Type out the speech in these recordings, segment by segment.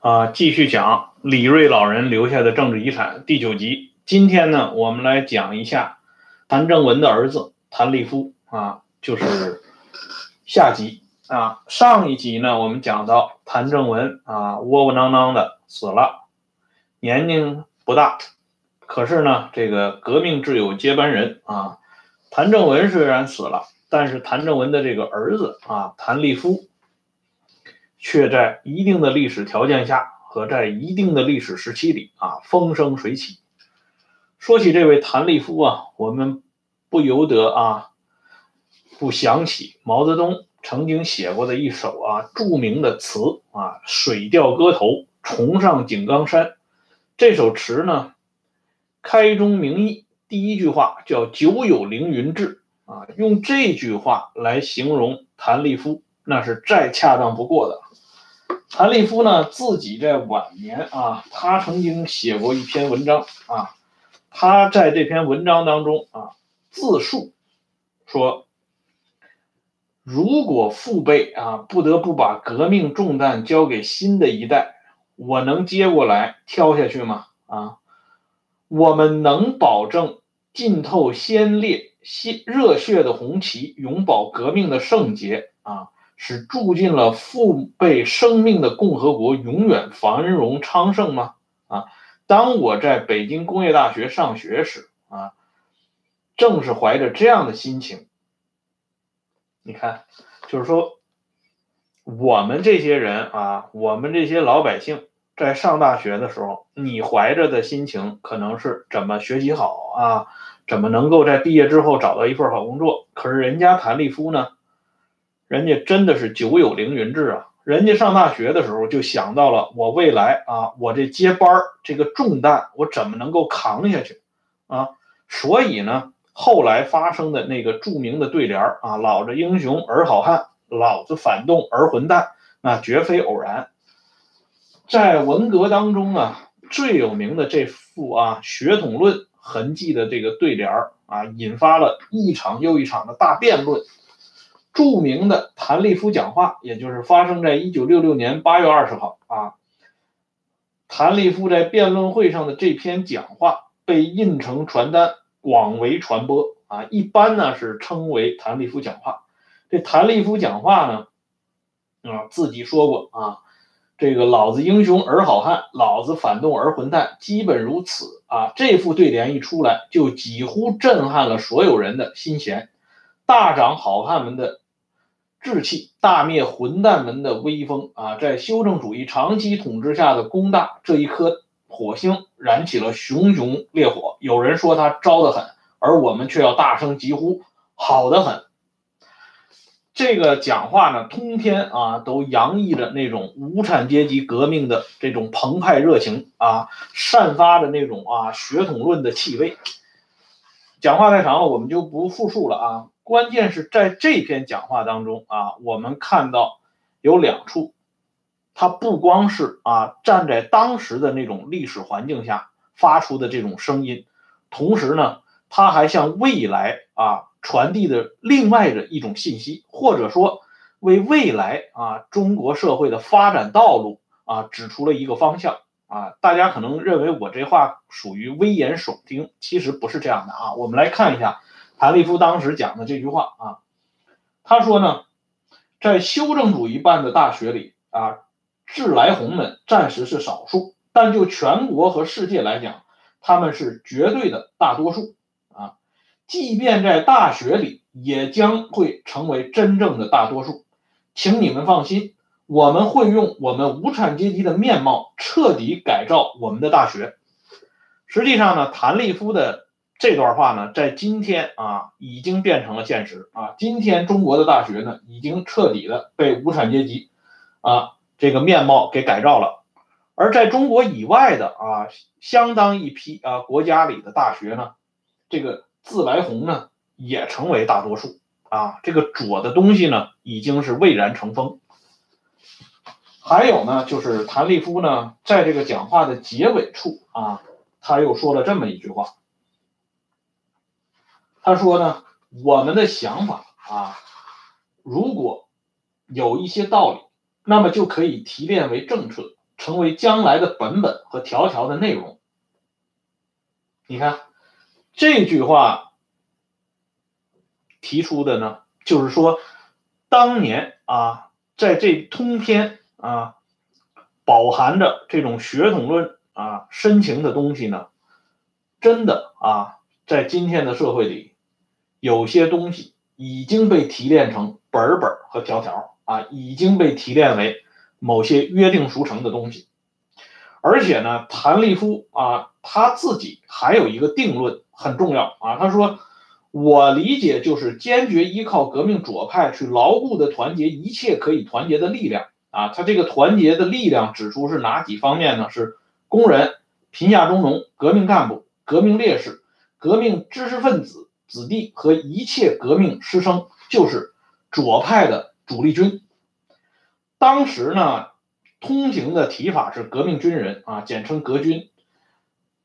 啊，继续讲李瑞老人留下的政治遗产第九集。今天呢，我们来讲一下谭正文的儿子谭立夫啊，就是下集啊。上一集呢，我们讲到谭正文啊，窝窝囊囊的死了，年龄不大，可是呢，这个革命挚友接班人啊。谭正文虽然死了，但是谭正文的这个儿子啊，谭立夫。却在一定的历史条件下和在一定的历史时期里啊风生水起。说起这位谭立夫啊，我们不由得啊不想起毛泽东曾经写过的一首啊著名的词啊《水调歌头·重上井冈山》。这首词呢开宗明义，第一句话叫“久有凌云志”啊，用这句话来形容谭立夫，那是再恰当不过的。谭立夫呢，自己在晚年啊，他曾经写过一篇文章啊，他在这篇文章当中啊，自述说，如果父辈啊不得不把革命重担交给新的一代，我能接过来挑下去吗？啊，我们能保证浸透先烈鲜热血的红旗，永保革命的圣洁啊？是住进了父辈生命的共和国永远繁荣昌盛吗？啊，当我在北京工业大学上学时，啊，正是怀着这样的心情。你看，就是说，我们这些人啊，我们这些老百姓在上大学的时候，你怀着的心情可能是怎么学习好啊，怎么能够在毕业之后找到一份好工作。可是人家谭立夫呢？人家真的是久有凌云志啊！人家上大学的时候就想到了我未来啊，我这接班这个重担我怎么能够扛下去啊？所以呢，后来发生的那个著名的对联啊，“老子英雄儿好汉，老子反动儿混蛋”，那绝非偶然。在文革当中啊，最有名的这副啊血统论痕迹的这个对联啊，引发了一场又一场的大辩论。著名的谭立夫讲话，也就是发生在一九六六年八月二十号啊。谭立夫在辩论会上的这篇讲话被印成传单，广为传播啊。一般呢是称为谭立夫讲话。这谭立夫讲话呢，啊自己说过啊，这个老子英雄儿好汉，老子反动儿混蛋，基本如此啊。这副对联一出来，就几乎震撼了所有人的心弦，大涨好汉们的。志气大灭混蛋们的威风啊！在修正主义长期统治下的工大这一颗火星燃起了熊熊烈火。有人说他招得很，而我们却要大声疾呼：好的很！这个讲话呢，通篇啊都洋溢着那种无产阶级革命的这种澎湃热情啊，散发着那种啊血统论的气味。讲话太长了，我们就不复述了啊。关键是在这篇讲话当中啊，我们看到有两处，他不光是啊站在当时的那种历史环境下发出的这种声音，同时呢，他还向未来啊传递的另外的一种信息，或者说为未来啊中国社会的发展道路啊指出了一个方向啊。大家可能认为我这话属于危言耸听，其实不是这样的啊。我们来看一下。谭立夫当时讲的这句话啊，他说呢，在修正主义办的大学里啊，致来红们暂时是少数，但就全国和世界来讲，他们是绝对的大多数啊。即便在大学里，也将会成为真正的大多数。请你们放心，我们会用我们无产阶级的面貌彻底改造我们的大学。实际上呢，谭立夫的。这段话呢，在今天啊，已经变成了现实啊。今天中国的大学呢，已经彻底的被无产阶级啊这个面貌给改造了。而在中国以外的啊，相当一批啊国家里的大学呢，这个自来红呢，也成为大多数啊。这个左的东西呢，已经是蔚然成风。还有呢，就是谭立夫呢，在这个讲话的结尾处啊，他又说了这么一句话。他说呢，我们的想法啊，如果有一些道理，那么就可以提炼为政策成为将来的本本和条条的内容。你看这句话提出的呢，就是说当年啊，在这通篇啊，饱含着这种血统论啊深情的东西呢，真的啊，在今天的社会里，有些东西已经被提炼成本本和条条啊，已经被提炼为。某些约定俗成的东西，而且呢，谭立夫啊，他自己还有一个定论很重要啊。他说：“我理解就是坚决依靠革命左派去牢固的团结一切可以团结的力量啊。他这个团结的力量指出是哪几方面呢？是工人、贫下中农、革命干部、革命烈士、革命知识分子子弟和一切革命师生，就是左派的主力军。”当时呢，通行的提法是革命军人啊，简称革军。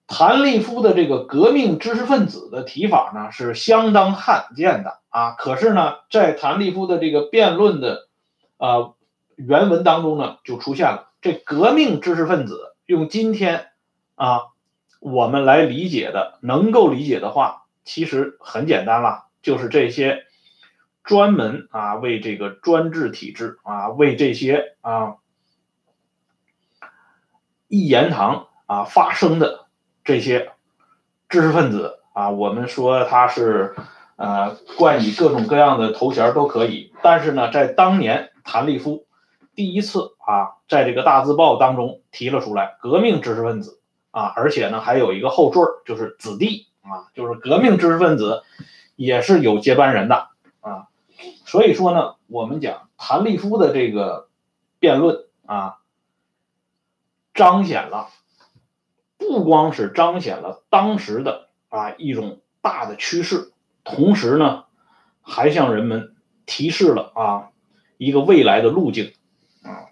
谭立夫的这个革命知识分子的提法呢，是相当罕见的啊。可是呢，在谭立夫的这个辩论的呃原文当中呢，就出现了这革命知识分子。用今天啊我们来理解的，能够理解的话，其实很简单了，就是这些。专门啊为这个专制体制啊为这些啊一言堂啊发声的这些知识分子啊，我们说他是呃冠以各种各样的头衔都可以，但是呢，在当年谭立夫第一次啊在这个大字报当中提了出来，革命知识分子啊，而且呢还有一个后缀就是子弟啊，就是革命知识分子也是有接班人的啊。所以说呢，我们讲谭立夫的这个辩论啊，彰显了不光是彰显了当时的啊一种大的趋势，同时呢，还向人们提示了啊一个未来的路径啊。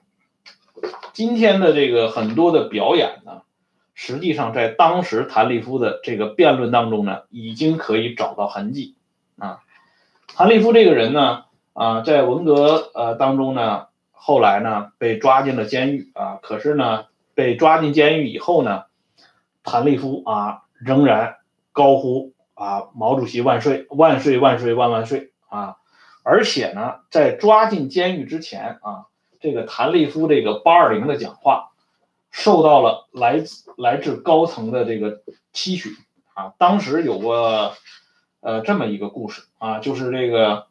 今天的这个很多的表演呢，实际上在当时谭立夫的这个辩论当中呢，已经可以找到痕迹啊。谭立夫这个人呢，啊，在文革呃当中呢，后来呢被抓进了监狱啊。可是呢，被抓进监狱以后呢，谭立夫啊仍然高呼啊“毛主席万岁，万岁万岁万万岁”啊。而且呢，在抓进监狱之前啊，这个谭立夫这个八二零的讲话，受到了来自来自高层的这个期许啊。当时有过。呃，这么一个故事啊，就是这个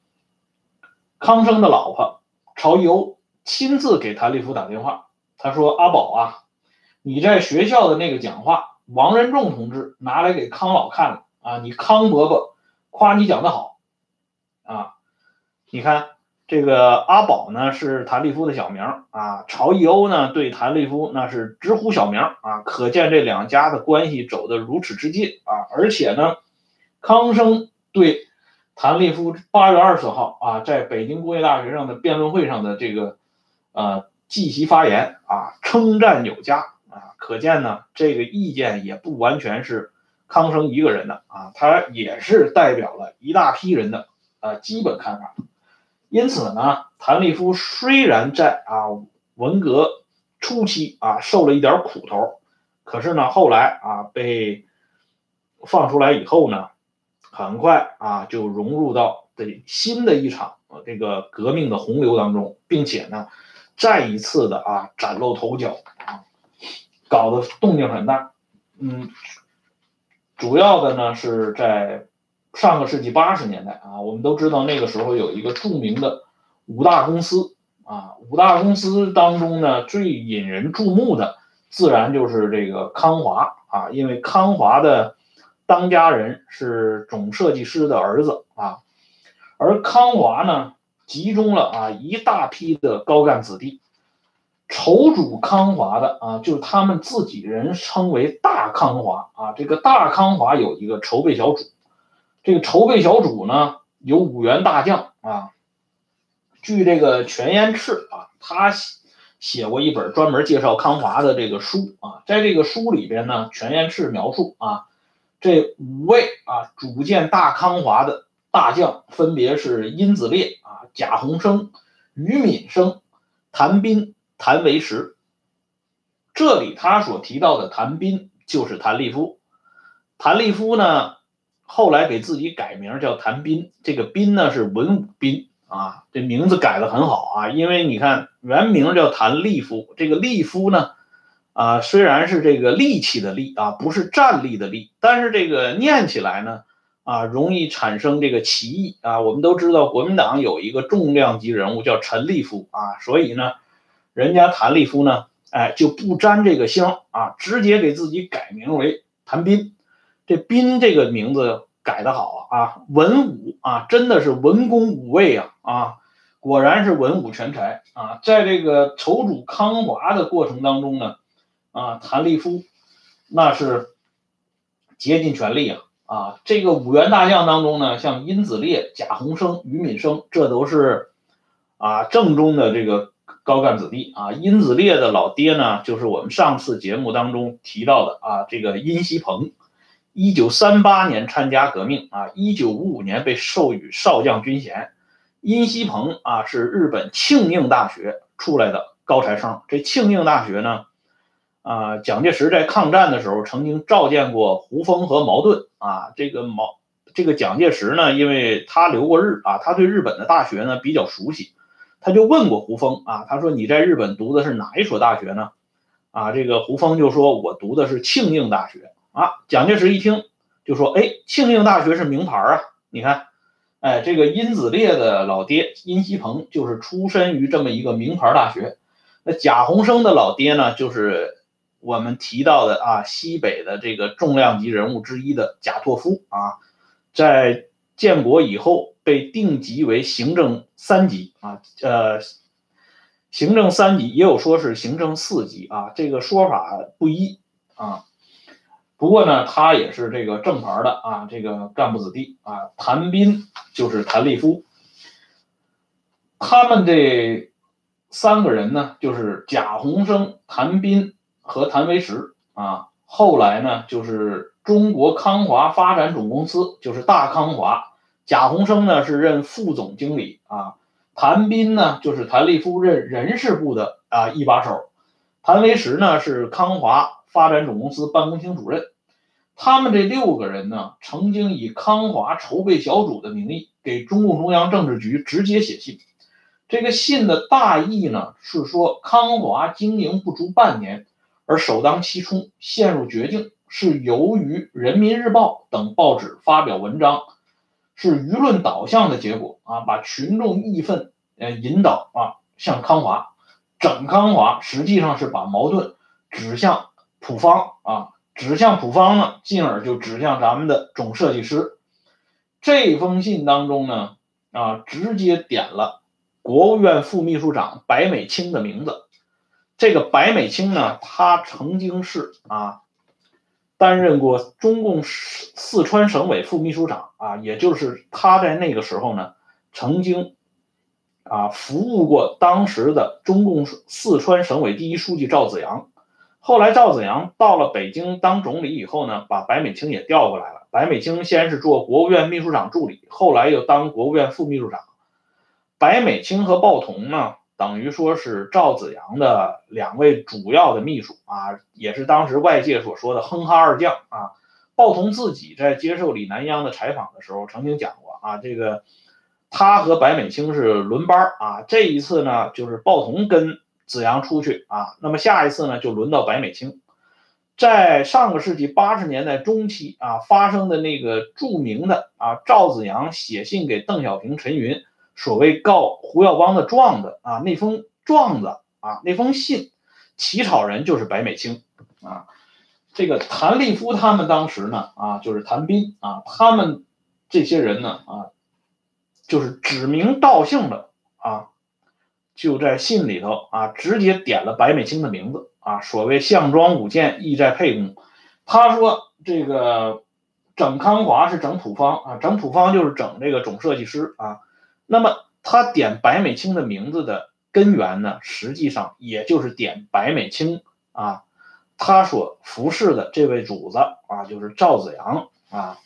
康生的老婆曹禺亲自给谭立夫打电话，他说：“阿宝啊，你在学校的那个讲话，王仁仲同志拿来给康老看了啊，你康伯伯夸你讲的好啊，你看这个阿宝呢是谭立夫的小名啊，曹禺呢对谭立夫那是直呼小名啊，可见这两家的关系走得如此之近啊，而且呢。”康生对谭立夫八月二十号啊，在北京工业大学上的辩论会上的这个呃即席发言啊，称赞有加啊，可见呢，这个意见也不完全是康生一个人的啊，他也是代表了一大批人的呃基本看法。因此呢，谭立夫虽然在啊文革初期啊受了一点苦头，可是呢，后来啊被放出来以后呢。很快啊，就融入到这新的一场啊这个革命的洪流当中，并且呢，再一次的啊崭露头角啊，搞得动静很大。嗯，主要的呢是在上个世纪八十年代啊，我们都知道那个时候有一个著名的五大公司啊，五大公司当中呢最引人注目的，自然就是这个康华啊，因为康华的。当家人是总设计师的儿子啊，而康华呢，集中了啊一大批的高干子弟，筹组康华的啊，就是他们自己人称为大康华啊。这个大康华有一个筹备小组，这个筹备小组呢有五员大将啊。据这个全燕赤啊，他写过一本专门介绍康华的这个书啊，在这个书里边呢，全燕赤描述啊。这五位啊，主建大康华的大将分别是殷子烈啊、贾鸿生、于敏生、谭斌、谭维石这里他所提到的谭斌就是谭立夫。谭立夫呢，后来给自己改名叫谭斌，这个斌呢是文武斌啊，这名字改的很好啊，因为你看原名叫谭立夫，这个立夫呢。啊，虽然是这个力气的力啊，不是站立的立，但是这个念起来呢，啊，容易产生这个歧义啊。我们都知道国民党有一个重量级人物叫陈立夫啊，所以呢，人家谭立夫呢，哎，就不沾这个香啊，直接给自己改名为谭斌。这斌这个名字改得好啊，文武啊，真的是文公武卫啊啊，果然是文武全才啊。在这个筹组康华的过程当中呢。啊，谭立夫，那是竭尽全力啊！啊，这个五员大将当中呢，像殷子烈、贾洪生、于敏生，这都是啊正宗的这个高干子弟啊。殷子烈的老爹呢，就是我们上次节目当中提到的啊，这个殷锡鹏，一九三八年参加革命啊，一九五五年被授予少将军衔。殷锡鹏啊，是日本庆应大学出来的高材生。这庆应大学呢？啊，蒋介石在抗战的时候曾经召见过胡风和茅盾啊。这个毛，这个蒋介石呢，因为他留过日啊，他对日本的大学呢比较熟悉，他就问过胡风啊，他说你在日本读的是哪一所大学呢？啊，这个胡风就说我读的是庆应大学啊。蒋介石一听就说，哎，庆应大学是名牌啊，你看，哎，这个殷子烈的老爹殷锡鹏就是出身于这么一个名牌大学，那贾洪生的老爹呢，就是。我们提到的啊，西北的这个重量级人物之一的贾拓夫啊，在建国以后被定级为行政三级啊，呃，行政三级也有说是行政四级啊，这个说法不一啊。不过呢，他也是这个正牌的啊，这个干部子弟啊。谭斌就是谭立夫，他们这三个人呢，就是贾洪生、谭斌。和谭维石啊，后来呢，就是中国康华发展总公司，就是大康华。贾洪生呢是任副总经理啊，谭斌呢就是谭立夫任人事部的啊一把手，谭维石呢是康华发展总公司办公厅主任。他们这六个人呢，曾经以康华筹备小组的名义给中共中央政治局直接写信。这个信的大意呢是说，康华经营不足半年。而首当其冲陷入绝境，是由于《人民日报》等报纸发表文章，是舆论导向的结果啊，把群众义愤呃引导啊向康华，整康华实际上是把矛盾指向普方啊，指向普方呢，进而就指向咱们的总设计师。这封信当中呢啊，直接点了国务院副秘书长白美清的名字。这个白美清呢，他曾经是啊，担任过中共四四川省委副秘书长啊，也就是他在那个时候呢，曾经啊服务过当时的中共四川省委第一书记赵紫阳。后来赵紫阳到了北京当总理以后呢，把白美清也调过来了。白美清先是做国务院秘书长助理，后来又当国务院副秘书长。白美清和鲍同呢？等于说是赵子阳的两位主要的秘书啊，也是当时外界所说的“哼哈二将”啊。鲍同自己在接受李南央的采访的时候曾经讲过啊，这个他和白美清是轮班啊。这一次呢，就是鲍同跟子阳出去啊，那么下一次呢，就轮到白美清。在上个世纪八十年代中期啊，发生的那个著名的啊，赵子阳写信给邓小平、陈云。所谓告胡耀邦的状子啊，那封状子啊，那封信，起草人就是白美清啊。这个谭立夫他们当时呢啊，就是谭斌啊，他们这些人呢啊，就是指名道姓的啊，就在信里头啊，直接点了白美清的名字啊。所谓项庄舞剑，意在沛公。他说这个整康华是整土方啊，整土方就是整这个总设计师啊。那么他点白美清的名字的根源呢，实际上也就是点白美清啊，他所服侍的这位主子啊，就是赵子阳啊。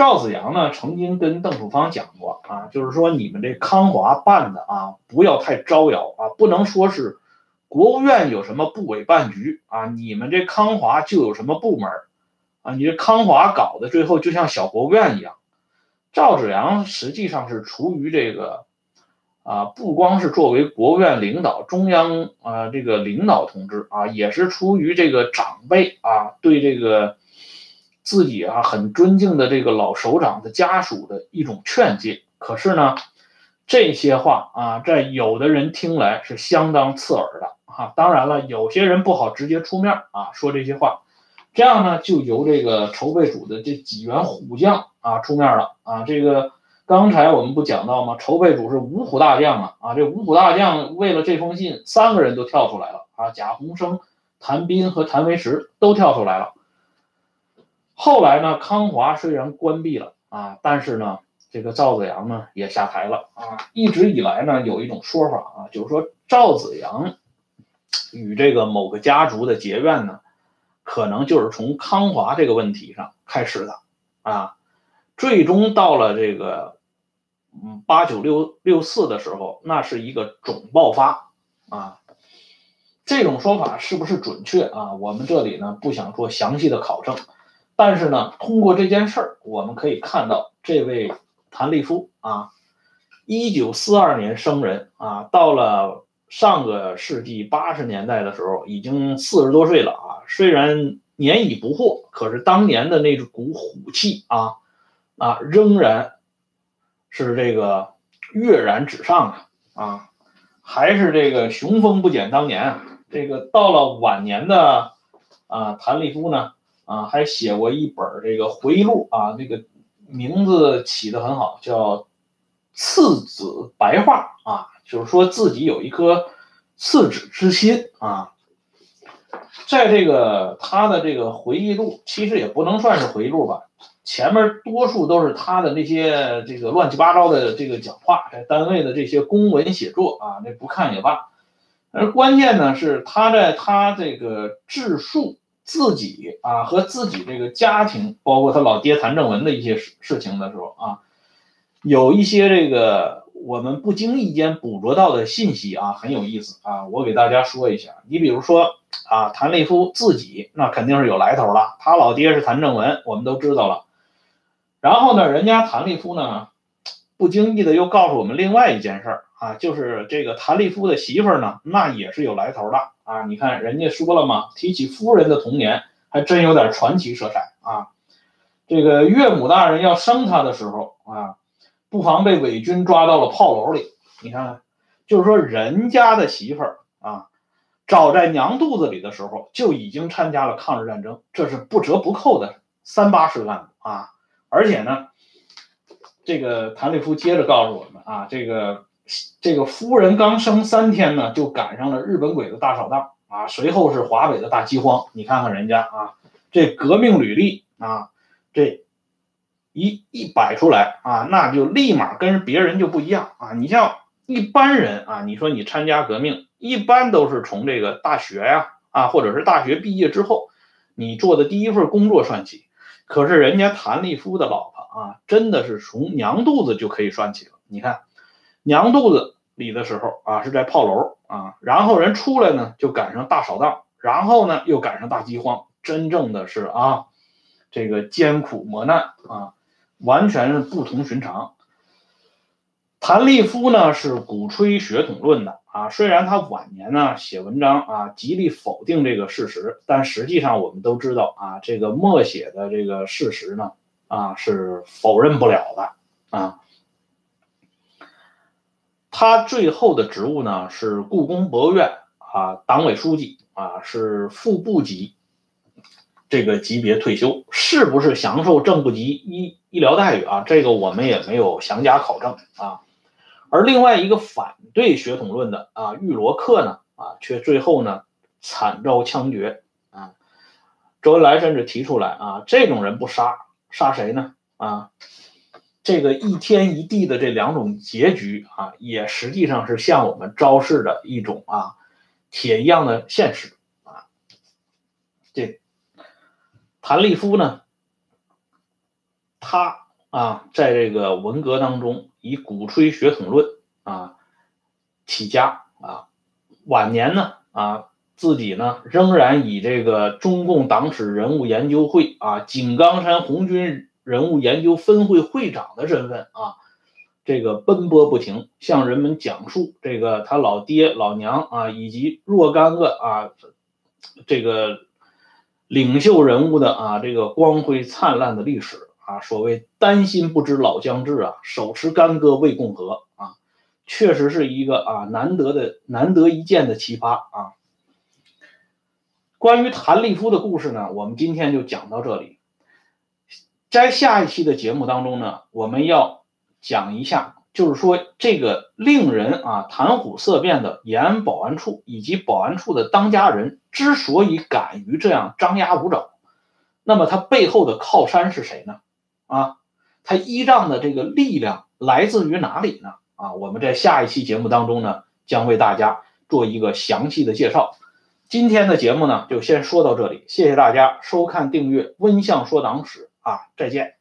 赵子阳呢，曾经跟邓楚方讲过啊，就是说你们这康华办的啊，不要太招摇啊，不能说是国务院有什么部委办局啊？你们这康华就有什么部门啊？你这康华搞的最后就像小国务院一样。赵子阳实际上是出于这个啊，不光是作为国务院领导、中央啊这个领导同志啊，也是出于这个长辈啊对这个自己啊很尊敬的这个老首长的家属的一种劝诫。可是呢，这些话啊，在有的人听来是相当刺耳的。啊，当然了，有些人不好直接出面啊说这些话，这样呢就由这个筹备组的这几员虎将啊出面了啊。这个刚才我们不讲到吗？筹备组是五虎大将啊啊，这五虎大将为了这封信，三个人都跳出来了啊，贾宏生、谭斌和谭维石都跳出来了。后来呢，康华虽然关闭了啊，但是呢，这个赵子阳呢也下台了啊。一直以来呢，有一种说法啊，就是说赵子阳。与这个某个家族的结怨呢，可能就是从康华这个问题上开始的啊，最终到了这个嗯八九六六四的时候，那是一个总爆发啊。这种说法是不是准确啊？我们这里呢不想做详细的考证，但是呢，通过这件事儿，我们可以看到这位谭立夫啊，一九四二年生人啊，到了。上个世纪八十年代的时候，已经四十多岁了啊。虽然年已不惑，可是当年的那股虎气啊啊，仍然是这个跃然纸上啊啊，还是这个雄风不减当年啊。这个到了晚年的啊，谭立夫呢啊，还写过一本这个回忆录啊，这个名字起得很好，叫《次子白话》啊。就是说自己有一颗次子之心啊，在这个他的这个回忆录，其实也不能算是回忆录吧，前面多数都是他的那些这个乱七八糟的这个讲话，在单位的这些公文写作啊，那不看也罢。而关键呢是他在他这个自述自己啊和自己这个家庭，包括他老爹谭正文的一些事事情的时候啊，有一些这个。我们不经意间捕捉到的信息啊，很有意思啊，我给大家说一下。你比如说啊，谭立夫自己那肯定是有来头了，他老爹是谭正文，我们都知道了。然后呢，人家谭立夫呢，不经意的又告诉我们另外一件事儿啊，就是这个谭立夫的媳妇呢，那也是有来头的啊。你看人家说了嘛，提起夫人的童年，还真有点传奇色彩啊。这个岳母大人要生他的时候啊。不妨被伪军抓到了炮楼里。你看看，就是说人家的媳妇儿啊，早在娘肚子里的时候就已经参加了抗日战争，这是不折不扣的三八式干部啊。而且呢，这个谭立夫接着告诉我们啊，这个这个夫人刚生三天呢，就赶上了日本鬼子大扫荡啊，随后是华北的大饥荒。你看看人家啊，这革命履历啊，这。一一摆出来啊，那就立马跟别人就不一样啊！你像一般人啊，你说你参加革命，一般都是从这个大学呀啊，或者是大学毕业之后，你做的第一份工作算起。可是人家谭立夫的老婆啊，真的是从娘肚子就可以算起了。你看，娘肚子里的时候啊，是在炮楼啊，然后人出来呢，就赶上大扫荡，然后呢，又赶上大饥荒，真正的是啊，这个艰苦磨难啊。完全是不同寻常。谭立夫呢是鼓吹血统论的啊，虽然他晚年呢写文章啊极力否定这个事实，但实际上我们都知道啊，这个默写的这个事实呢啊是否认不了的啊。他最后的职务呢是故宫博物院啊党委书记啊，是副部级。这个级别退休是不是享受正部级医医疗待遇啊？这个我们也没有详加考证啊。而另外一个反对血统论的啊，玉罗克呢啊，却最后呢惨遭枪决啊。周恩来甚至提出来啊，这种人不杀杀谁呢？啊，这个一天一地的这两种结局啊，也实际上是向我们昭示的一种啊铁一样的现实啊。这。谭立夫呢，他啊，在这个文革当中以鼓吹血统论啊起家啊，晚年呢啊，自己呢仍然以这个中共党史人物研究会啊井冈山红军人物研究分会会长的身份啊，这个奔波不停，向人们讲述这个他老爹老娘啊以及若干个啊这个领袖人物的啊这个光辉灿烂的历史啊。所谓丹心不知老将至啊，手持干戈为共和啊。确实是一个啊难得的难得一见的奇葩啊！关于谭立夫的故事呢，我们今天就讲到这里。在下一期的节目当中呢，我们要讲一下，就是说这个令人啊谈虎色变的延安保安处以及保安处的当家人之所以敢于这样张牙舞爪，那么他背后的靠山是谁呢？啊，他依仗的这个力量来自于哪里呢？啊，我们在下一期节目当中呢，将为大家做一个详细的介绍。今天的节目呢，就先说到这里，谢谢大家收看、订阅《温相说党史》啊，再见。